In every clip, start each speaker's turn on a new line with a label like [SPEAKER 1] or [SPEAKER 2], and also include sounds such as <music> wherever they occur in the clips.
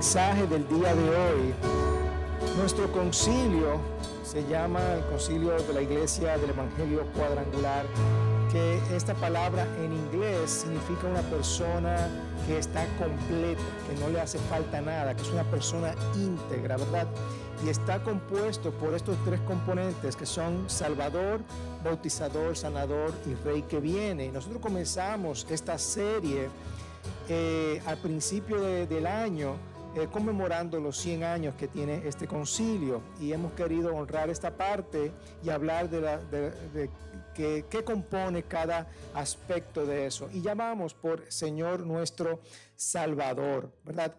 [SPEAKER 1] mensaje del día de hoy. Nuestro concilio se llama el concilio de la iglesia del Evangelio Cuadrangular, que esta palabra en inglés significa una persona que está completa, que no le hace falta nada, que es una persona íntegra, ¿verdad? Y está compuesto por estos tres componentes que son Salvador, Bautizador, Sanador y Rey que viene. Nosotros comenzamos esta serie eh, al principio del año eh, conmemorando los 100 años que tiene este concilio y hemos querido honrar esta parte y hablar de, la, de, qué compone cada aspecto de eso. Y llamamos por Señor nuestro Salvador, ¿verdad?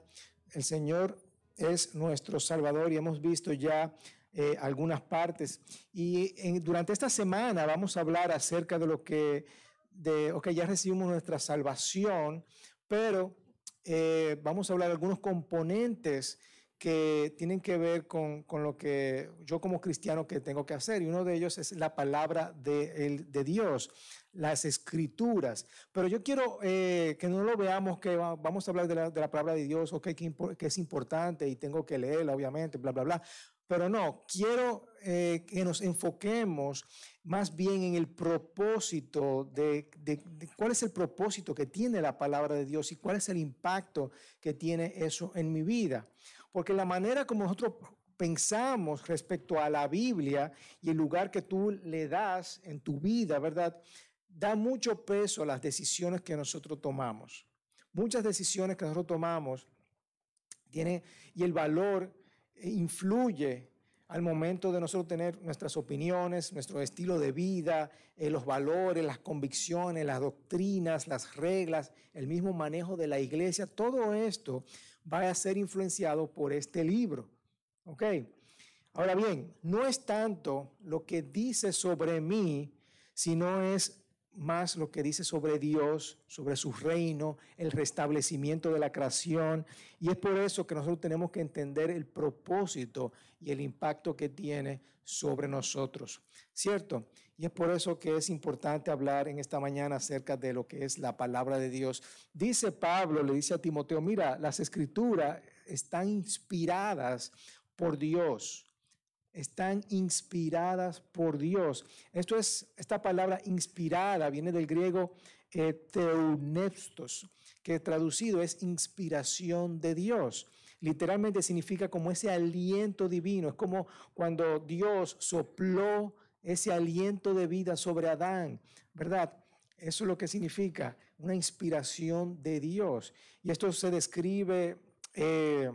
[SPEAKER 1] El Señor es nuestro Salvador y hemos visto ya eh, algunas partes. Y durante esta semana vamos a hablar acerca de lo que, de, ok, ya recibimos nuestra salvación, pero eh, vamos a hablar de algunos componentes que tienen que ver con, con, lo que yo como cristiano que tengo que hacer. Y uno de ellos es la palabra de, de Dios, las escrituras. Pero yo quiero eh, que no lo veamos que vamos a hablar de la, de la palabra de Dios, okay, que, que, es importante y tengo que leerla, obviamente, bla, bla, bla. Pero no, quiero eh, que nos enfoquemos más bien en el propósito de, cuál es el propósito que tiene la palabra de Dios y cuál es el impacto que tiene eso en mi vida. Porque la manera como nosotros pensamos respecto a la Biblia y el lugar que tú le das en tu vida, ¿verdad? Da mucho peso a las decisiones que nosotros tomamos. Muchas decisiones que nosotros tomamos tienen, y el valor influye al momento de nosotros tener nuestras opiniones, nuestro estilo de vida, eh, los valores, las convicciones, las doctrinas, las reglas, el mismo manejo de la iglesia, todo esto va a ser influenciado por este libro. ¿Ok? Ahora bien, no es tanto lo que dice sobre mí, sino es más lo que dice sobre Dios, sobre su reino, el restablecimiento de la creación. Y es por eso que nosotros tenemos que entender el propósito y el impacto que tiene sobre nosotros, ¿cierto? Y es por eso que es importante hablar en esta mañana acerca de lo que es la palabra de Dios. Dice Pablo, le dice a Timoteo, mira, las escrituras están inspiradas por Dios están inspiradas por Dios. Esto es, esta palabra inspirada viene del griego eh, que traducido es inspiración de Dios. Literalmente significa como ese aliento divino, es como cuando Dios sopló ese aliento de vida sobre Adán, ¿verdad? Eso es lo que significa una inspiración de Dios. Y esto se describe... Eh,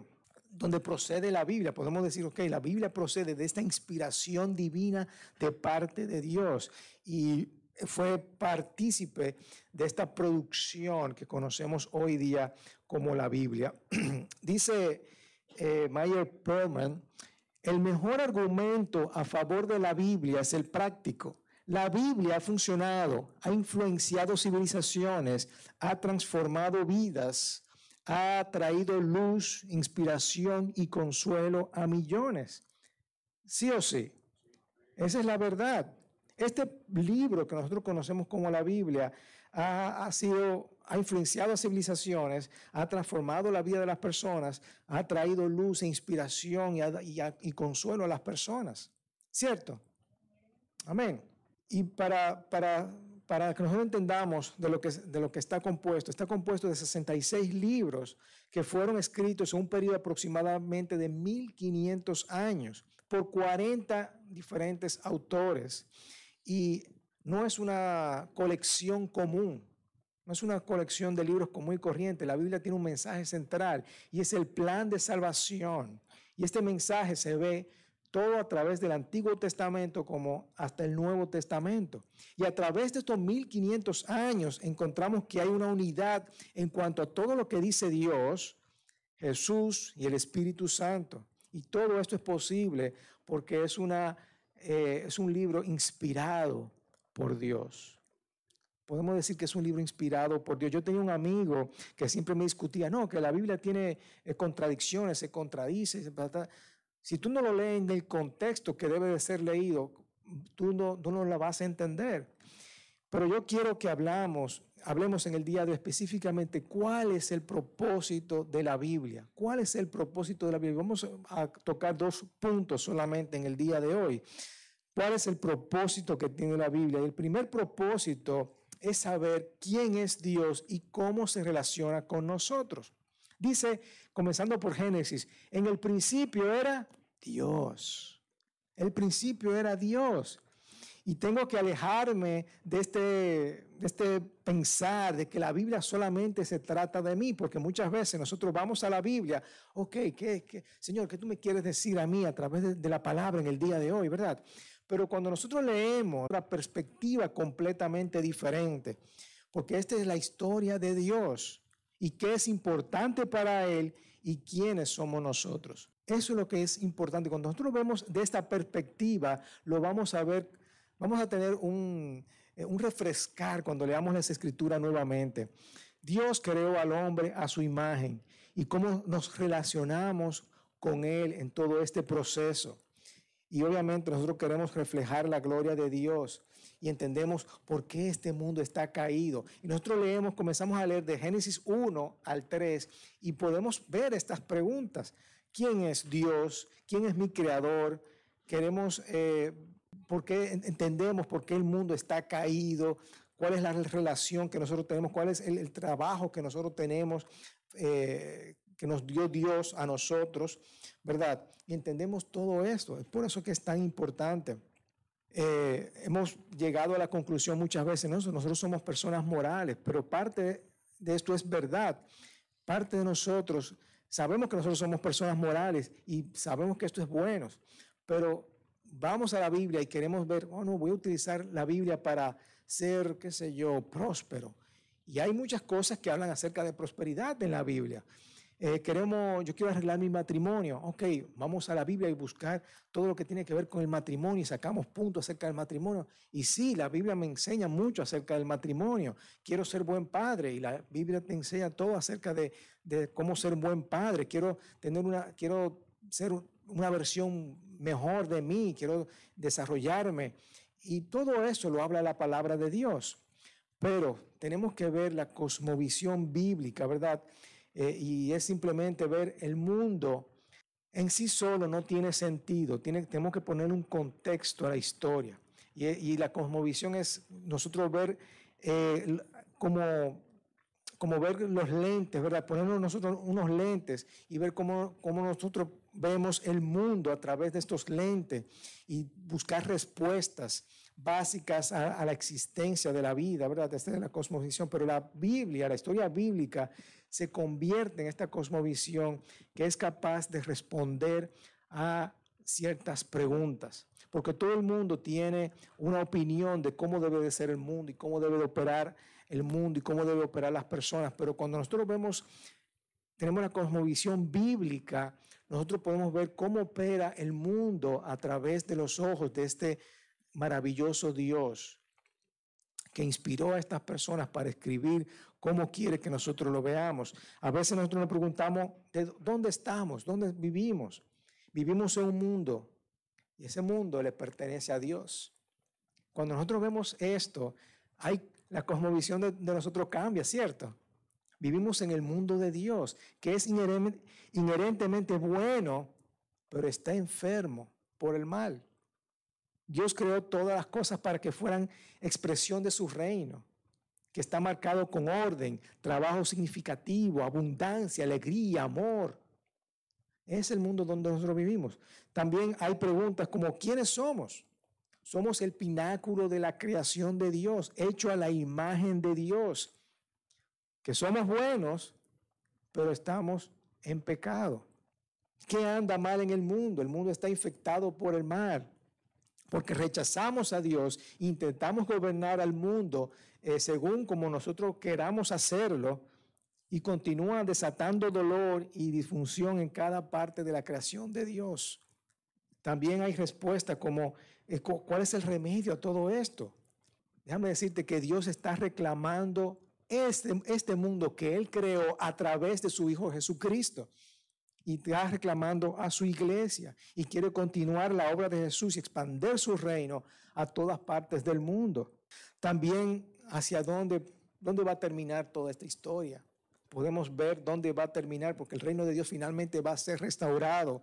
[SPEAKER 1] donde procede la Biblia. Podemos decir, ok, la Biblia procede de esta inspiración divina de parte de Dios y fue partícipe de esta producción que conocemos hoy día como la Biblia. <clears throat> Dice eh, Mayer Perlman, el mejor argumento a favor de la Biblia es el práctico. La Biblia ha funcionado, ha influenciado civilizaciones, ha transformado vidas ha traído luz, inspiración y consuelo a millones. Sí o sí. Esa es la verdad. Este libro que nosotros conocemos como la Biblia ha, sido, ha influenciado a civilizaciones, ha transformado la vida de las personas, ha traído luz e inspiración y, y consuelo a las personas. ¿Cierto? Amén. Y para, para para que nosotros entendamos de lo, que, de lo que está compuesto, está compuesto de 66 libros que fueron escritos en un periodo aproximadamente de 1500 años por 40 diferentes autores. Y no es una colección común, no es una colección de libros común y corriente. La Biblia tiene un mensaje central y es el plan de salvación. Y este mensaje se ve todo a través del Antiguo Testamento como hasta el Nuevo Testamento. Y a través de estos 1500 años encontramos que hay una unidad en cuanto a todo lo que dice Dios, Jesús y el Espíritu Santo. Y todo esto es posible porque es, una, eh, es un libro inspirado por Dios. Podemos decir que es un libro inspirado por Dios. Yo tenía un amigo que siempre me discutía, no, que la Biblia tiene eh, contradicciones, se contradice. Si tú no lo lees en el contexto que debe de ser leído, tú no, no la vas a entender. Pero yo quiero que hablamos hablemos en el día de específicamente cuál es el propósito de la Biblia. ¿Cuál es el propósito de la Biblia? Vamos a tocar dos puntos solamente en el día de hoy. ¿Cuál es el propósito que tiene la Biblia? el primer propósito es saber quién es Dios y cómo se relaciona con nosotros. Dice, comenzando por Génesis, en el principio era Dios. El principio era Dios. Y tengo que alejarme de este, de este pensar de que la Biblia solamente se trata de mí, porque muchas veces nosotros vamos a la Biblia, ok, ¿qué, qué, Señor, ¿qué tú me quieres decir a mí a través de, de la palabra en el día de hoy, verdad? Pero cuando nosotros leemos una perspectiva completamente diferente, porque esta es la historia de Dios y qué es importante para Él y quiénes somos nosotros. Eso es lo que es importante. Cuando nosotros vemos de esta perspectiva, lo vamos a ver, vamos a tener un, eh, un refrescar cuando leamos las escrituras nuevamente. Dios creó al hombre a su imagen y cómo nos relacionamos con Él en todo este proceso. Y obviamente nosotros queremos reflejar la gloria de Dios y entendemos por qué este mundo está caído. Y nosotros leemos, comenzamos a leer de Génesis 1 al 3 y podemos ver estas preguntas. ¿Quién es Dios? ¿Quién es mi creador? Queremos, eh, ¿por qué entendemos por qué el mundo está caído? ¿Cuál es la relación que nosotros tenemos? ¿Cuál es el, trabajo que nosotros tenemos? Eh, que nos dio Dios a nosotros, ¿verdad? Y entendemos todo esto. Es por eso que es tan importante. Eh, hemos llegado a la conclusión muchas veces, ¿no? nosotros somos personas morales, pero parte de esto es verdad. Parte de nosotros, sabemos que nosotros somos personas morales y sabemos que esto es bueno, pero vamos a la Biblia y queremos ver, oh no, voy a utilizar la Biblia para ser, qué sé yo, próspero. Y hay muchas cosas que hablan acerca de prosperidad en la Biblia. Eh, queremos, yo quiero arreglar mi matrimonio. Ok, vamos a la Biblia y buscar todo lo que tiene que ver con el matrimonio y sacamos puntos acerca del matrimonio. Y sí, la Biblia me enseña mucho acerca del matrimonio. Quiero ser buen padre y la Biblia te enseña todo acerca de, cómo ser buen padre. Quiero tener una, quiero ser una versión mejor de mí, quiero desarrollarme. Y todo eso lo habla la palabra de Dios. Pero tenemos que ver la cosmovisión bíblica, ¿verdad? Eh, y es simplemente ver el mundo en sí solo no tiene sentido, tiene, tenemos que poner un contexto a la historia. Y, la cosmovisión es nosotros ver eh, como, como ver los lentes, ¿verdad? Ponernos nosotros unos lentes y ver cómo, cómo nosotros vemos el mundo a través de estos lentes y buscar respuestas básicas a, la existencia de la vida, ¿verdad? Esta es la cosmovisión, pero la Biblia, la historia bíblica, se convierte en esta cosmovisión que es capaz de responder a ciertas preguntas, porque todo el mundo tiene una opinión de cómo debe de ser el mundo y cómo debe de operar el mundo y cómo debe operar las personas, pero cuando nosotros vemos, tenemos la cosmovisión bíblica, nosotros podemos ver cómo opera el mundo a través de los ojos de este maravilloso Dios que inspiró a estas personas para escribir cómo quiere que nosotros lo veamos. A veces nosotros nos preguntamos, ¿de dónde estamos? ¿Dónde vivimos? Vivimos en un mundo y ese mundo le pertenece a Dios. Cuando nosotros vemos esto, hay, la cosmovisión de, nosotros cambia, ¿cierto? Vivimos en el mundo de Dios, que es inherentemente bueno, pero está enfermo por el mal. Dios creó todas las cosas para que fueran expresión de su reino, que está marcado con orden, trabajo significativo, abundancia, alegría, amor. Es el mundo donde nosotros vivimos. También hay preguntas como ¿quiénes somos? Somos el pináculo de la creación de Dios, hecho a la imagen de Dios. Que somos buenos, pero estamos en pecado. ¿Qué anda mal en el mundo? El mundo está infectado por el mal porque rechazamos a Dios, intentamos gobernar al mundo eh, según como nosotros queramos hacerlo y continúan desatando dolor y disfunción en cada parte de la creación de Dios. También hay respuesta como, eh, ¿cuál es el remedio a todo esto? Déjame decirte que Dios está reclamando este, este mundo que Él creó a través de su Hijo Jesucristo y está reclamando a su iglesia y quiere continuar la obra de Jesús y expandir su reino a todas partes del mundo. También hacia dónde ¿Dónde va a terminar toda esta historia? Podemos ver dónde va a terminar porque el reino de Dios finalmente va a ser restaurado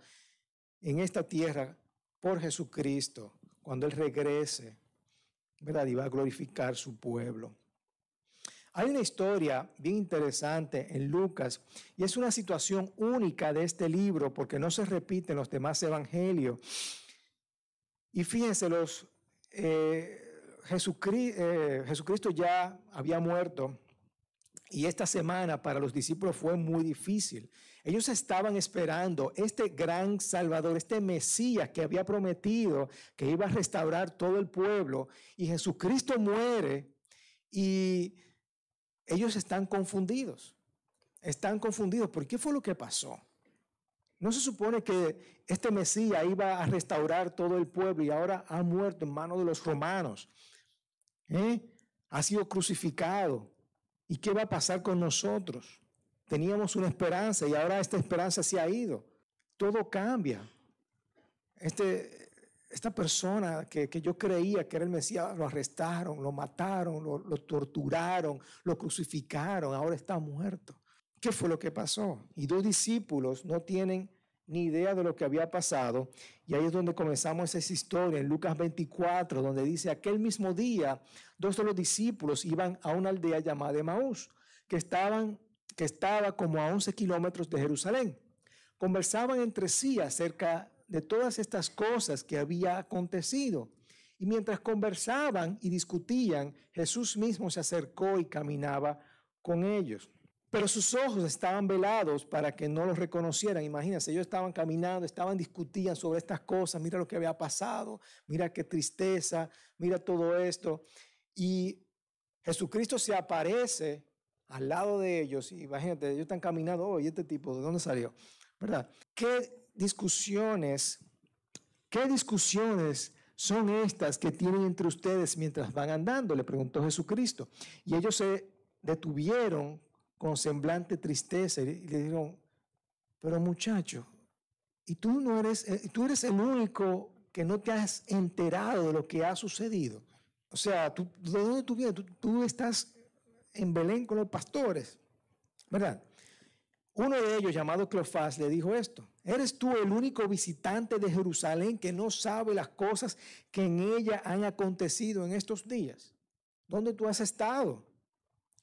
[SPEAKER 1] en esta tierra por Jesucristo cuando Él regrese, ¿verdad? Y va a glorificar su pueblo. Hay una historia bien interesante en Lucas y es una situación única de este libro porque no se repite en los demás evangelios. Y fíjense, los, eh, Jesucristo, eh, Jesucristo ya había muerto y esta semana para los discípulos fue muy difícil. Ellos estaban esperando este gran Salvador, este Mesías que había prometido que iba a restaurar todo el pueblo y Jesucristo muere y ellos están confundidos. Están confundidos. ¿Por qué fue lo que pasó? No se supone que este Mesías iba a restaurar todo el pueblo y ahora ha muerto en manos de los romanos. ¿Eh? Ha sido crucificado. ¿Y qué va a pasar con nosotros? Teníamos una esperanza y ahora esta esperanza se ha ido. Todo cambia. Este, esta persona que, yo creía que era el Mesías, lo arrestaron, lo mataron, lo, lo torturaron, lo crucificaron, ahora está muerto. ¿Qué fue lo que pasó? Y dos discípulos no tienen ni idea de lo que había pasado. Y ahí es donde comenzamos esa historia, en Lucas 24, donde dice, aquel mismo día, dos de los discípulos iban a una aldea llamada Emaús, que, estaban, que estaba como a 11 kilómetros de Jerusalén. Conversaban entre sí acerca de todas estas cosas que había acontecido. Y mientras conversaban y discutían, Jesús mismo se acercó y caminaba con ellos. Pero sus ojos estaban velados para que no los reconocieran. Imagínense, ellos estaban caminando, estaban discutiendo sobre estas cosas. Mira lo que había pasado, mira qué tristeza, mira todo esto. Y Jesucristo se aparece al lado de ellos. Y imagínate, ellos están caminando, oye, este tipo, ¿de dónde salió? ¿Verdad? ¿Qué discusiones, qué discusiones son estas que tienen entre ustedes mientras van andando? Le preguntó Jesucristo. Y ellos se detuvieron con semblante tristeza y le dijeron, pero muchacho, y tú no eres, eh, tú eres el único que no te has enterado de lo que ha sucedido. O sea, ¿tú, ¿de dónde tú vienes? Tú, tú estás en Belén con los pastores, ¿verdad? Uno de ellos, llamado Cleofás, le dijo esto, ¿eres tú el único visitante de Jerusalén que no sabe las cosas que en ella han acontecido en estos días? ¿Dónde tú has estado?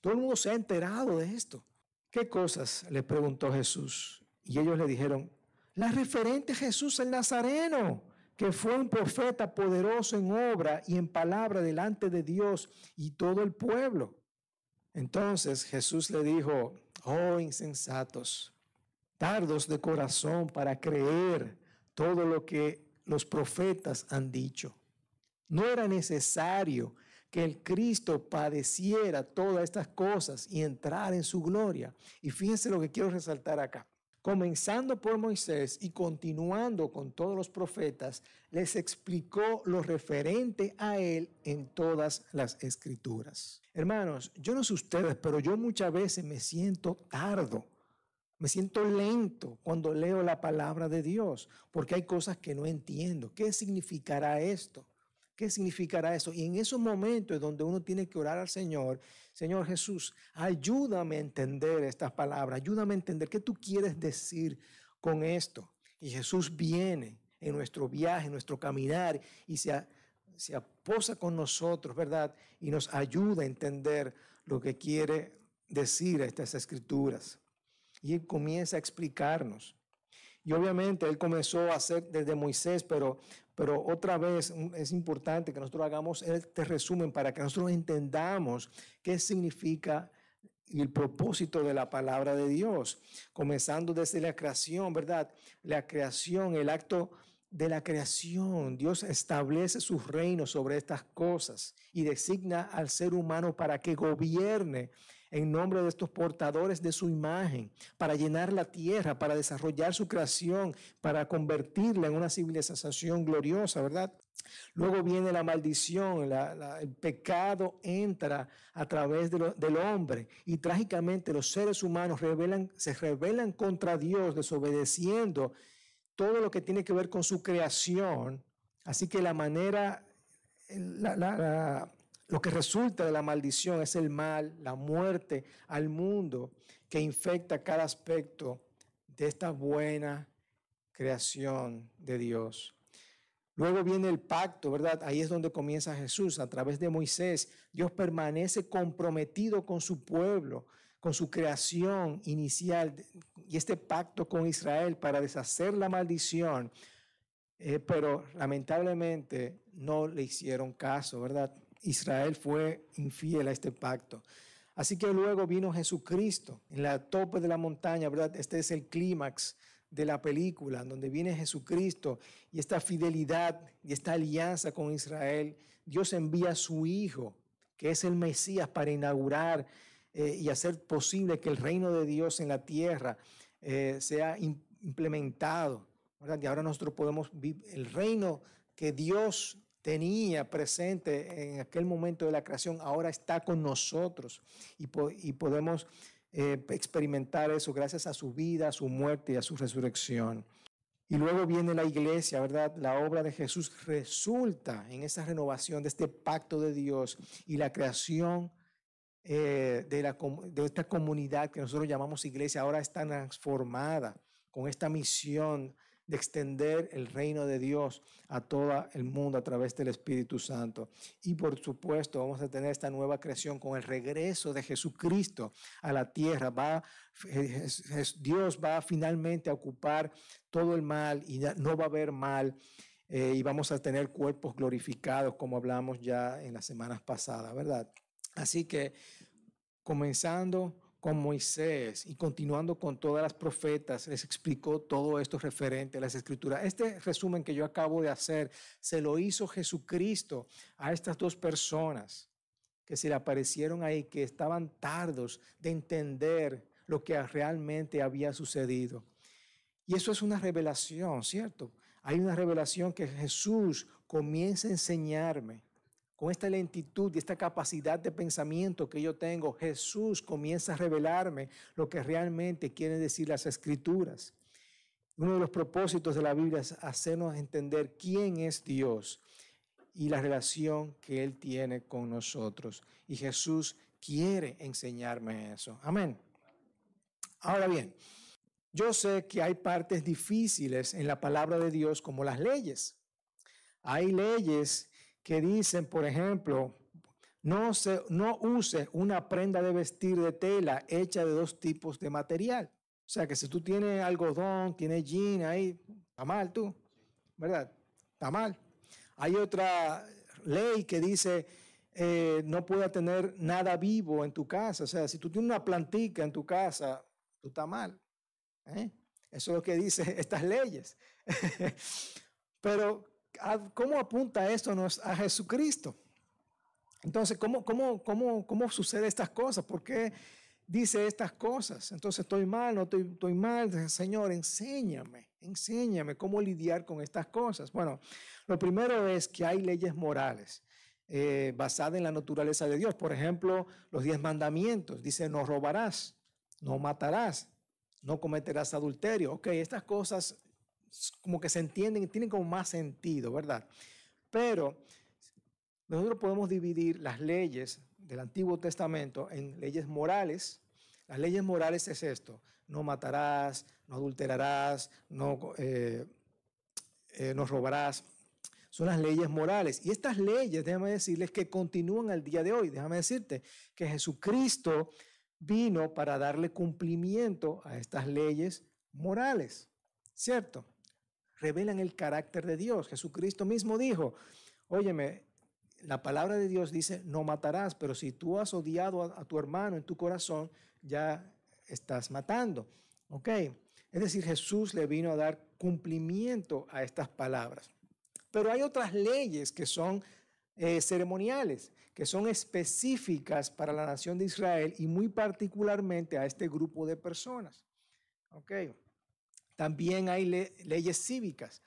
[SPEAKER 1] Todo el mundo se ha enterado de esto. ¿Qué cosas? le preguntó Jesús. Y ellos le dijeron, la referente a Jesús el Nazareno, que fue un profeta poderoso en obra y en palabra delante de Dios y todo el pueblo. Entonces Jesús le dijo, oh insensatos, tardos de corazón para creer todo lo que los profetas han dicho. No era necesario que el Cristo padeciera todas estas cosas y entrar en su gloria. Y fíjense lo que quiero resaltar acá. Comenzando por Moisés y continuando con todos los profetas, les explicó lo referente a él en todas las escrituras. Hermanos, yo no sé ustedes, pero yo muchas veces me siento tardo, me siento lento cuando leo la palabra de Dios, porque hay cosas que no entiendo. ¿Qué significará esto? ¿Qué significará eso? Y en esos momentos donde uno tiene que orar al Señor, Señor Jesús, ayúdame a entender estas palabras, ayúdame a entender qué tú quieres decir con esto. Y Jesús viene en nuestro viaje, en nuestro caminar y se, se aposa con nosotros, ¿verdad? Y nos ayuda a entender lo que quiere decir estas escrituras. Y Él comienza a explicarnos. Y obviamente Él comenzó a hacer desde Moisés, pero pero otra vez mm, es importante que nosotros hagamos este resumen para que nosotros entendamos qué significa el propósito de la palabra de Dios, comenzando desde la creación, ¿verdad? La creación, el acto de la creación. Dios establece su reino sobre estas cosas y designa al ser humano para que gobierne en nombre de estos portadores de su imagen, para llenar la tierra, para desarrollar su creación, para convertirla en una civilización gloriosa, ¿verdad? Luego viene la maldición, el pecado entra a través del hombre y trágicamente los seres humanos se rebelan contra Dios, desobedeciendo todo lo que tiene que ver con su creación. Así que la manera, la, lo que resulta de la maldición es el mal, la muerte al mundo que infecta cada aspecto de esta buena creación de Dios. Luego viene el pacto, ¿verdad? Ahí es donde comienza Jesús. A través de Moisés, Dios permanece comprometido con su pueblo, con su creación inicial y este pacto con Israel para deshacer la maldición. Eh, pero lamentablemente no le hicieron caso, ¿verdad? Israel fue infiel a este pacto. Así que luego vino Jesucristo en la tope de la montaña, ¿verdad? Este es el clímax de la película, donde viene Jesucristo y esta fidelidad y esta alianza con Israel. Dios envía a su Hijo, que es el Mesías, para inaugurar eh, y hacer posible que el reino de Dios en la tierra eh, sea implementado. ¿verdad? Y ahora nosotros podemos vivir el reino que Dios tenía presente en aquel momento de la creación, ahora está con nosotros y, podemos eh, experimentar eso gracias a su vida, a su muerte y a su resurrección. Y luego viene la iglesia, ¿verdad? La obra de Jesús resulta en esa renovación de este pacto de Dios y la creación eh, de, esta comunidad que nosotros llamamos iglesia ahora está transformada con esta misión de extender el reino de Dios a todo el mundo a través del Espíritu Santo. Y por supuesto vamos a tener esta nueva creación con el regreso de Jesucristo a la tierra. Va, Dios va finalmente a ocupar todo el mal y no va a haber mal. Eh, y vamos a tener cuerpos glorificados como hablamos ya en las semanas pasadas, ¿verdad? Así que comenzando con Moisés y continuando con todas las profetas, les explicó todo esto referente a las escrituras. Este resumen que yo acabo de hacer se lo hizo Jesucristo a estas dos personas que se le aparecieron ahí, que estaban tardos de entender lo que realmente había sucedido. Y eso es una revelación, ¿cierto? Hay una revelación que Jesús comienza a enseñarme con esta lentitud y esta capacidad de pensamiento que yo tengo, Jesús comienza a revelarme lo que realmente quieren decir las escrituras. Uno de los propósitos de la Biblia es hacernos entender quién es Dios y la relación que Él tiene con nosotros. Y Jesús quiere enseñarme eso. Amén. Ahora bien, yo sé que hay partes difíciles en la palabra de Dios como las leyes. Hay leyes que dicen, por ejemplo, no, se, no use una prenda de vestir de tela hecha de dos tipos de material. O sea que si tú tienes algodón, tienes jean ahí, está mal tú, ¿verdad? Está mal. Hay otra ley que dice eh, no pueda tener nada vivo en tu casa. O sea, si tú tienes una plantica en tu casa, tú estás mal. ¿eh? Eso es lo que dice <laughs> estas leyes. <laughs> Pero ¿cómo apunta esto a Jesucristo? Entonces, ¿cómo, cómo, sucede estas cosas? ¿Por qué dice estas cosas? Entonces, estoy mal, no estoy, estoy mal. Señor, enséñame, enséñame cómo lidiar con estas cosas. Bueno, lo primero es que hay leyes morales. Eh, basadas en la naturaleza de Dios. Por ejemplo, los diez mandamientos. Dice, no robarás, no matarás, no cometerás adulterio. Ok, estas cosas como que se entienden y tienen como más sentido, ¿verdad? Pero nosotros podemos dividir las leyes del Antiguo Testamento en leyes morales. Las leyes morales es esto, no matarás, no adulterarás, no, eh, eh, no robarás. Son las leyes morales. Y estas leyes, déjame decirles que continúan al día de hoy. Déjame decirte que Jesucristo vino para darle cumplimiento a estas leyes morales. ¿Cierto? Revelan el carácter de Dios. Jesucristo mismo dijo, óyeme, la palabra de Dios dice, no matarás, pero si tú has odiado a, tu hermano en tu corazón, ya estás matando. ¿Ok? Es decir, Jesús le vino a dar cumplimiento a estas palabras. Pero hay otras leyes que son eh, ceremoniales, que son específicas para la nación de Israel y muy particularmente a este grupo de personas. ¿Ok? También hay leyes cívicas.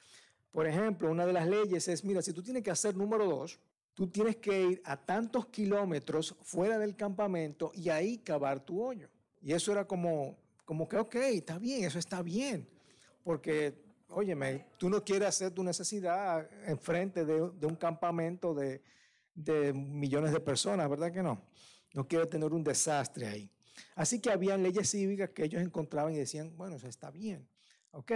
[SPEAKER 1] Por ejemplo, una de las leyes es, mira, si tú tienes que hacer número dos, tú tienes que ir a tantos kilómetros fuera del campamento y ahí cavar tu hoyo. Y eso era como, como que, ok, está bien, eso está bien. Porque, óyeme, tú no quieres hacer tu necesidad enfrente de, de un campamento de, de millones de personas, ¿verdad que no? No quiere tener un desastre ahí. Así que habían leyes cívicas que ellos encontraban y decían, bueno, eso está bien. Ok.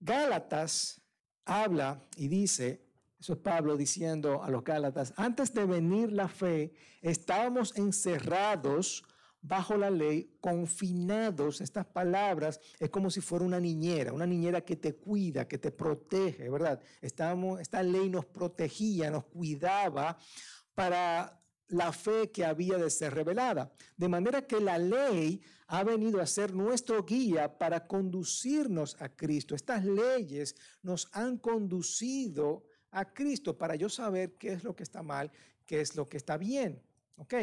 [SPEAKER 1] Gálatas habla y dice, eso es Pablo diciendo a los Gálatas, antes de venir la fe, estábamos encerrados bajo la ley, confinados, estas palabras es como si fuera una niñera, una niñera que te cuida, que te protege, ¿verdad? Estamos, esta ley nos protegía, nos cuidaba para la fe que había de ser revelada. De manera que la ley ha venido a ser nuestro guía para conducirnos a Cristo. Estas leyes nos han conducido a Cristo para yo saber qué es lo que está mal, qué es lo que está bien. ¿Ok?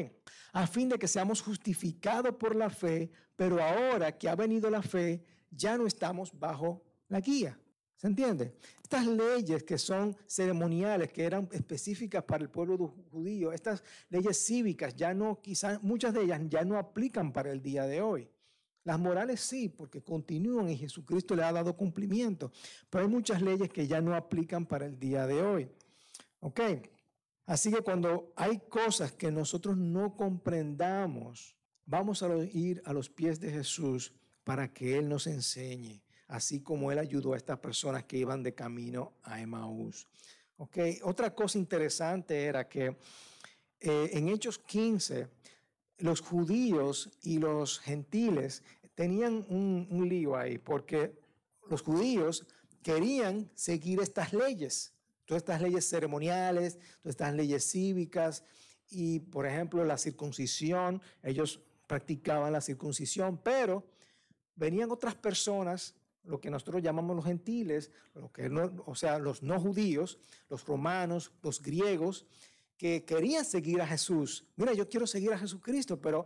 [SPEAKER 1] A fin de que seamos justificados por la fe, pero ahora que ha venido la fe, ya no estamos bajo la guía. ¿Se entiende? Estas leyes que son ceremoniales, que eran específicas para el pueblo judío, estas leyes cívicas, ya no, quizás muchas de ellas ya no aplican para el día de hoy. Las morales sí, porque continúan y Jesucristo le ha dado cumplimiento, pero hay muchas leyes que ya no aplican para el día de hoy. ¿Ok? Así que cuando hay cosas que nosotros no comprendamos, vamos a ir a los pies de Jesús para que Él nos enseñe así como él ayudó a estas personas que iban de camino a Emaús. Okay. Otra cosa interesante era que eh, en Hechos 15, los judíos y los gentiles tenían un, un lío ahí, porque los judíos querían seguir estas leyes, todas estas leyes ceremoniales, todas estas leyes cívicas, y por ejemplo la circuncisión, ellos practicaban la circuncisión, pero venían otras personas lo que nosotros llamamos los gentiles, lo que no, o sea, los no judíos, los romanos, los griegos, que querían seguir a Jesús. Mira, yo quiero seguir a Jesucristo, pero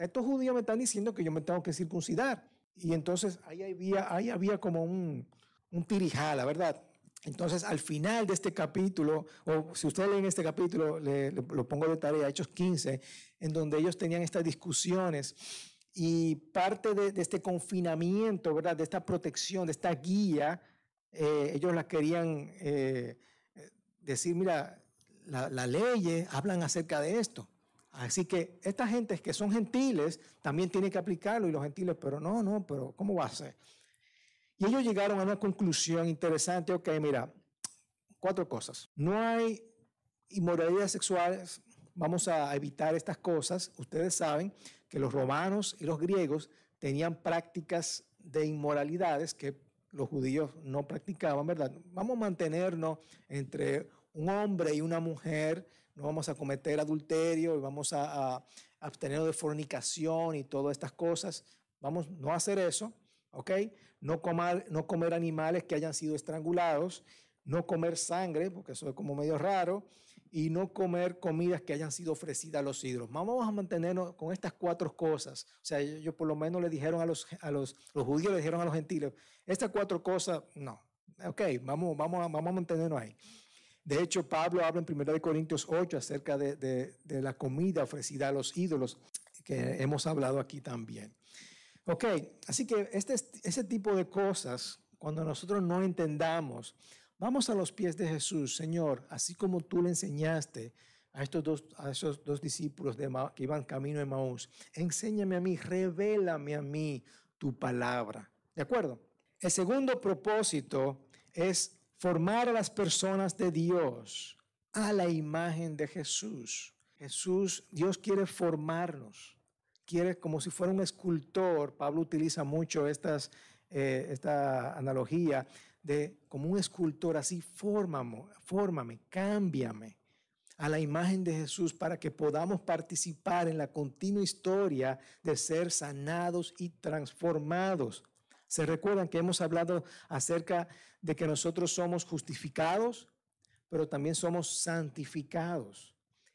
[SPEAKER 1] estos judíos me están diciendo que yo me tengo que circuncidar. Y entonces ahí había, ahí había como un, un tirijala, ¿verdad? Entonces, al final de este capítulo, o si ustedes leen este capítulo, lo pongo de tarea, Hechos 15, en donde ellos tenían estas discusiones y parte de, este confinamiento, ¿verdad? De esta protección, de esta guía, eh, ellos la querían eh, decir, mira, las la leyes hablan acerca de esto. Así que esta gente que son gentiles también tienen que aplicarlo y los gentiles, pero no, no, pero ¿cómo va a ser? Y ellos llegaron a una conclusión interesante, ok, mira, cuatro cosas. No hay inmoralidades sexuales, vamos a evitar estas cosas. Ustedes saben que los romanos y los griegos tenían prácticas de inmoralidades que los judíos no practicaban, ¿verdad? Vamos a mantenernos entre un hombre y una mujer, no vamos a cometer adulterio, vamos a, a abstenernos de fornicación y todas estas cosas. Vamos no hacer eso, ¿ok? No comer, no comer animales que hayan sido estrangulados, no comer sangre, porque eso es como medio raro, y no comer comidas que hayan sido ofrecidas a los ídolos. Vamos a mantenernos con estas cuatro cosas. O sea, ellos por lo menos le dijeron a los, a los, los judíos, le dijeron a los gentiles, estas cuatro cosas, no. Ok, vamos, vamos, a, vamos a mantenernos ahí. De hecho, Pablo habla en 1 Corintios 8 acerca de, de, de, la comida ofrecida a los ídolos, que hemos hablado aquí también. Ok, así que este, ese tipo de cosas, cuando nosotros no entendamos, Vamos a los pies de Jesús, Señor, así como tú le enseñaste a estos dos, a esos dos discípulos de que iban camino de Maús. Enséñame a mí, revélame a mí tu palabra. ¿De acuerdo? El segundo propósito es formar a las personas de Dios a la imagen de Jesús. Jesús, Dios quiere formarnos. Quiere como si fuera un escultor. Pablo utiliza mucho estas, eh, esta analogía de como un escultor, así fórmame, fórmame, cámbiame a la imagen de Jesús para que podamos participar en la continua historia de ser sanados y transformados. Se recuerdan que hemos hablado acerca de que nosotros somos justificados, pero también somos santificados.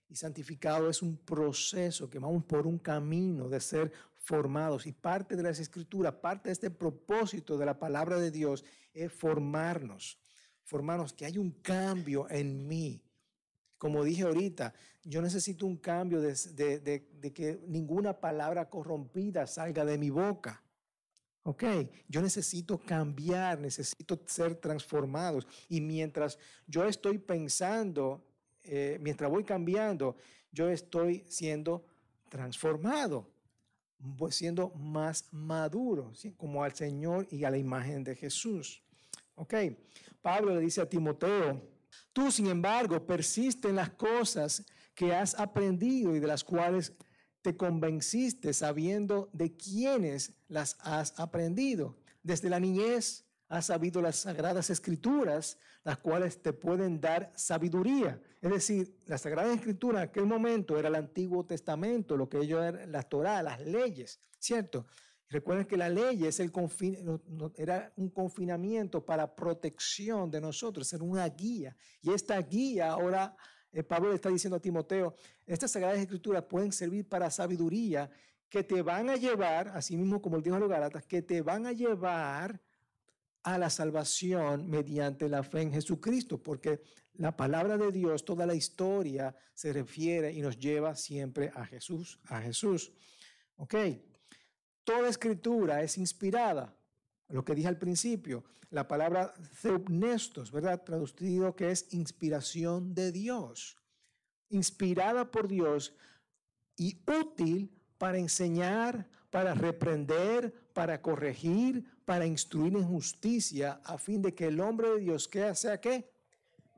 [SPEAKER 1] Y santificado es un proceso que vamos por un camino de ser formados. Y parte de las escrituras, parte de este propósito de la palabra de Dios es formarnos. Formarnos, que hay un cambio en mí. Como dije ahorita, yo necesito un cambio de, de, que ninguna palabra corrompida salga de mi boca. Ok, yo necesito cambiar, necesito ser transformados. Y mientras yo estoy pensando eh, mientras voy cambiando, yo estoy siendo transformado, voy siendo más maduro, como al Señor y a la imagen de Jesús. Ok, Pablo le dice a Timoteo, tú sin embargo persiste en las cosas que has aprendido y de las cuales te convenciste sabiendo de quiénes las has aprendido. Desde la niñez has sabido las sagradas escrituras, las cuales te pueden dar sabiduría. Es decir, la sagrada escritura en aquel momento era el Antiguo Testamento, lo que ellos eran la Torah, las leyes, ¿cierto? Recuerden que la ley es el era un confinamiento para protección de nosotros, era una guía. Y esta guía ahora eh, Pablo le está diciendo a Timoteo, estas sagradas escrituras pueden servir para sabiduría que te van a llevar, así mismo como el dijo a los Galatas, que te van a llevar a la salvación mediante la fe en Jesucristo, porque la palabra de Dios, toda la historia se refiere y nos lleva siempre a Jesús, a Jesús. ¿Ok? Toda escritura es inspirada. Lo que dije al principio, la palabra theopnestos, ¿verdad? Traducido que es inspiración de Dios. Inspirada por Dios y útil para enseñar, para reprender, para corregir, para instruir en justicia, a fin de que el hombre de Dios sea qué?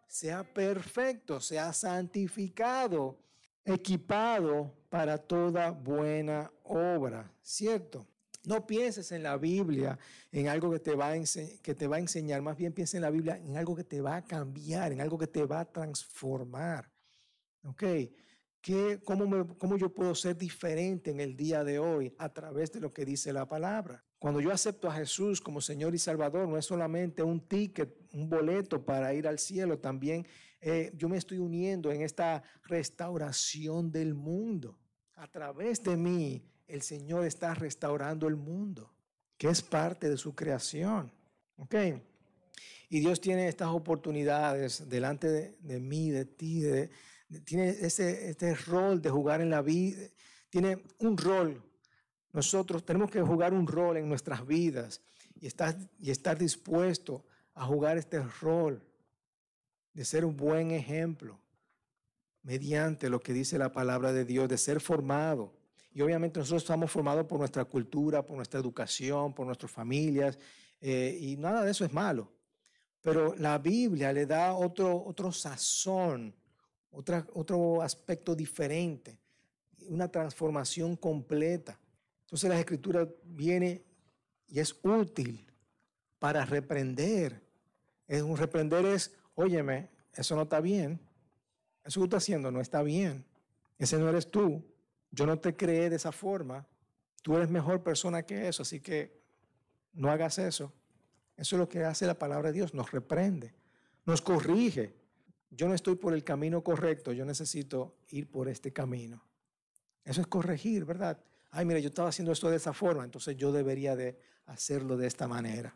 [SPEAKER 1] Sea perfecto, sea santificado, equipado para toda buena obra, ¿cierto? No pienses en la Biblia, en algo que te, va a que te va a enseñar, más bien piensa en la Biblia en algo que te va a cambiar, en algo que te va a transformar. ¿Ok? ¿Qué, cómo, ¿Cómo yo puedo ser diferente en el día de hoy a través de lo que dice la palabra? Cuando yo acepto a Jesús como Señor y Salvador, no es solamente un ticket, un boleto para ir al cielo, también eh, yo me estoy uniendo en esta restauración del mundo. A través de mí, el Señor está restaurando el mundo, que es parte de su creación. ¿Ok? Y Dios tiene estas oportunidades delante de, mí, de ti, de, tiene ese, este rol de jugar en la vida, tiene un rol. Nosotros tenemos que jugar un rol en nuestras vidas y estar, y estar dispuesto a jugar este rol de ser un buen ejemplo mediante lo que dice la palabra de Dios, de ser formado. Y obviamente nosotros estamos formados por nuestra cultura, por nuestra educación, por nuestras familias, eh, y nada de eso es malo. Pero la Biblia le da otro, otro sazón otra, otro aspecto diferente, una transformación completa. Entonces la escritura viene y es útil para reprender. Es un reprender es, óyeme, eso no está bien. Eso que tú estás haciendo no está bien. Ese no eres tú. Yo no te creé de esa forma. Tú eres mejor persona que eso, así que no hagas eso. Eso es lo que hace la palabra de Dios. Nos reprende, nos corrige, yo no estoy por el camino correcto, yo necesito ir por este camino. Eso es corregir, ¿verdad? Ay, mira, yo estaba haciendo esto de esa forma, entonces yo debería de hacerlo de esta manera.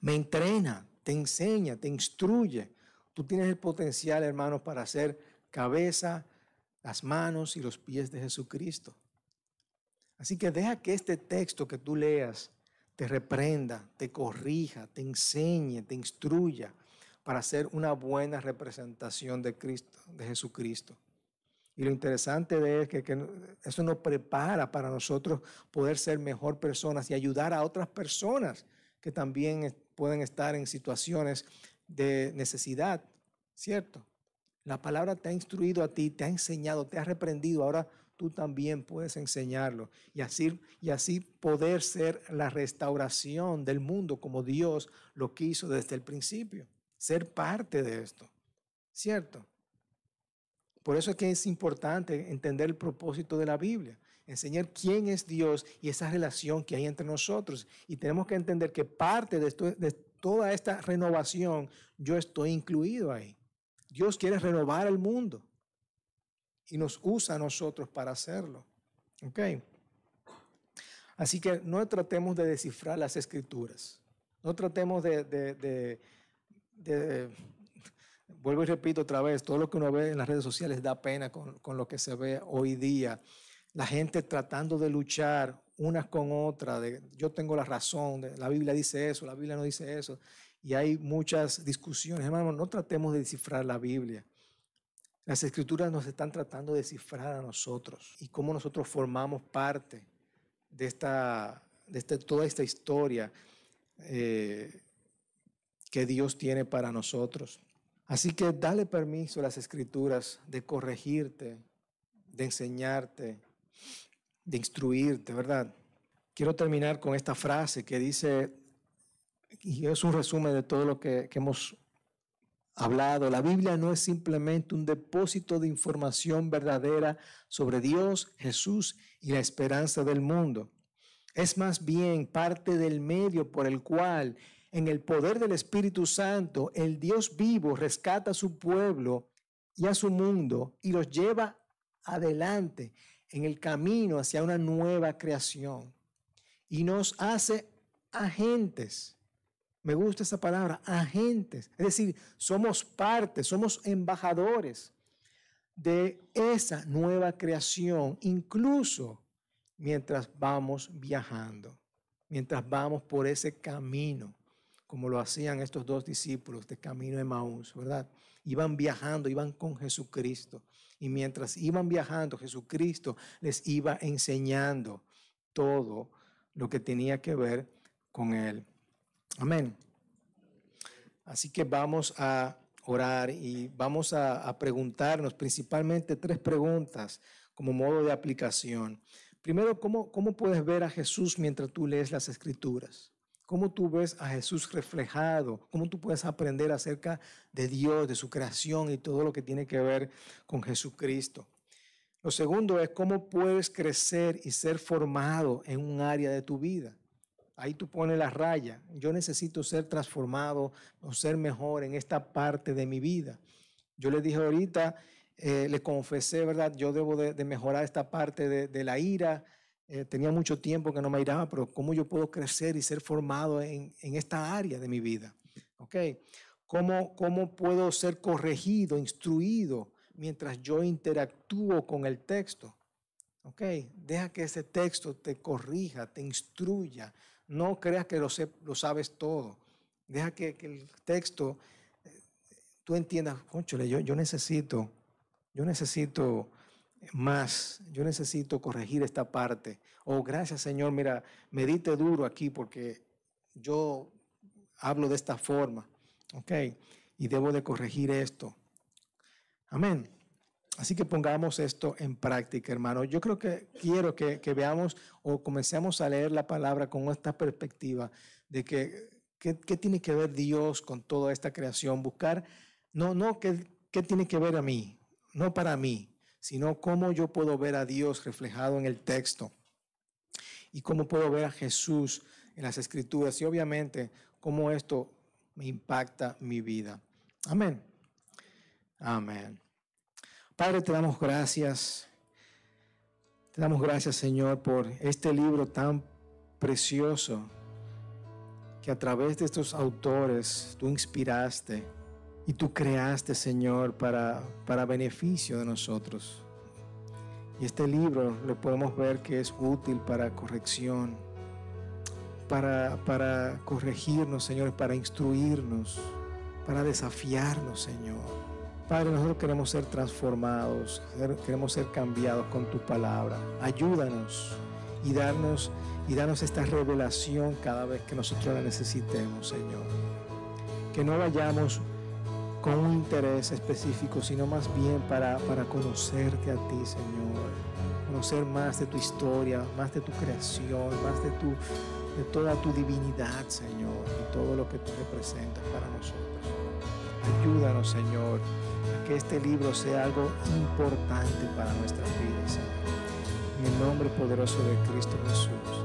[SPEAKER 1] Me entrena, te enseña, te instruye. Tú tienes el potencial, hermanos, para hacer cabeza, las manos y los pies de Jesucristo. Así que deja que este texto que tú leas te reprenda, te corrija, te enseñe, te instruya para ser una buena representación de Cristo, de Jesucristo. Y lo interesante de es que, que, eso nos prepara para nosotros poder ser mejor personas y ayudar a otras personas que también pueden estar en situaciones de necesidad, ¿cierto? La palabra te ha instruido a ti, te ha enseñado, te ha reprendido, ahora tú también puedes enseñarlo y así, y así poder ser la restauración del mundo como Dios lo quiso desde el principio ser parte de esto, ¿cierto? Por eso es que es importante entender el propósito de la Biblia, enseñar quién es Dios y esa relación que hay entre nosotros. Y tenemos que entender que parte de, toda esta renovación, yo estoy incluido ahí. Dios quiere renovar el mundo y nos usa a nosotros para hacerlo. ¿Ok? Así que no tratemos de descifrar las escrituras. No tratemos de vuelvo y repito otra vez, todo lo que uno ve en las redes sociales da pena con, con lo que se ve hoy día. La gente tratando de luchar unas con otras, de yo tengo la razón, de, la Biblia dice eso, la Biblia no dice eso, y hay muchas discusiones. Hermanos, no tratemos de descifrar la Biblia. Las escrituras nos están tratando de descifrar a nosotros y cómo nosotros formamos parte de, esta, de toda esta historia eh, que Dios tiene para nosotros. Así que dale permiso a las escrituras de corregirte, de enseñarte, de instruirte, ¿verdad? Quiero terminar con esta frase que dice, y es un resumen de todo lo que, que hemos hablado, la Biblia no es simplemente un depósito de información verdadera sobre Dios, Jesús y la esperanza del mundo. Es más bien parte del medio por el cual, en el poder del Espíritu Santo, el Dios vivo rescata a su pueblo y a su mundo y los lleva adelante en el camino hacia una nueva creación. Y nos hace agentes me gusta esa palabra, agentes. Es decir, somos parte, somos embajadores de esa nueva creación, incluso mientras vamos viajando, mientras vamos por ese camino, como lo hacían estos dos discípulos de camino de Maús, ¿verdad? Iban viajando, iban con Jesucristo. Y mientras iban viajando, Jesucristo les iba enseñando todo lo que tenía que ver con Él. Amén. Así que vamos a orar y vamos a, preguntarnos principalmente tres preguntas como modo de aplicación. Primero, ¿cómo, ¿cómo puedes ver a Jesús mientras tú lees las escrituras? ¿Cómo tú ves a Jesús reflejado? ¿Cómo tú puedes aprender acerca de Dios, de su creación y todo lo que tiene que ver con Jesucristo? Lo segundo es cómo puedes crecer y ser formado en un área de tu vida. Ahí tú pones la raya. Yo necesito ser transformado o ser mejor en esta parte de mi vida. Yo le dije ahorita, eh, le confesé, ¿verdad? Yo debo de, mejorar esta parte de, la ira. Eh, tenía mucho tiempo que no me iraba, pero ¿cómo yo puedo crecer y ser formado en, esta área de mi vida? ¿Ok? ¿Cómo, ¿Cómo puedo ser corregido, instruido mientras yo interactúo con el texto? ¿Ok? Deja que ese texto te corrija, te instruya, no creas que lo, lo sabes todo. Deja que, el texto, eh, tú entiendas, conchole, yo, yo necesito, yo necesito más, yo necesito corregir esta parte. Oh, gracias Señor, mira, medite duro aquí porque yo hablo de esta forma, ¿ok? Y debo de corregir esto. Amén. Así que pongamos esto en práctica, hermano. Yo creo que quiero que, veamos o comencemos a leer la palabra con esta perspectiva de que qué tiene que ver Dios con toda esta creación. Buscar, no, no, qué, qué tiene que ver a mí, no para mí, sino cómo yo puedo ver a Dios reflejado en el texto y cómo puedo ver a Jesús en las escrituras y obviamente cómo esto me impacta mi vida. Amén. Amén. Padre, te damos gracias. Te damos gracias, Señor, por este libro tan precioso que a través de estos autores tú inspiraste y tú creaste, Señor, para, para beneficio de nosotros. Y este libro lo podemos ver que es útil para corrección, para, para corregirnos, Señor, para instruirnos, para desafiarnos, Señor. Padre, nosotros queremos ser transformados, queremos ser cambiados con tu palabra. Ayúdanos y darnos, y darnos esta revelación cada vez que nosotros la necesitemos, Señor. Que no vayamos con un interés específico, sino más bien para, para conocerte a ti, Señor. Conocer más de tu historia, más de tu creación, más de, tu, de toda tu divinidad, Señor, y todo lo que tú representas para nosotros. Ayúdanos, Señor que este libro sea algo importante para nuestras vidas, En el nombre poderoso de Cristo Jesús.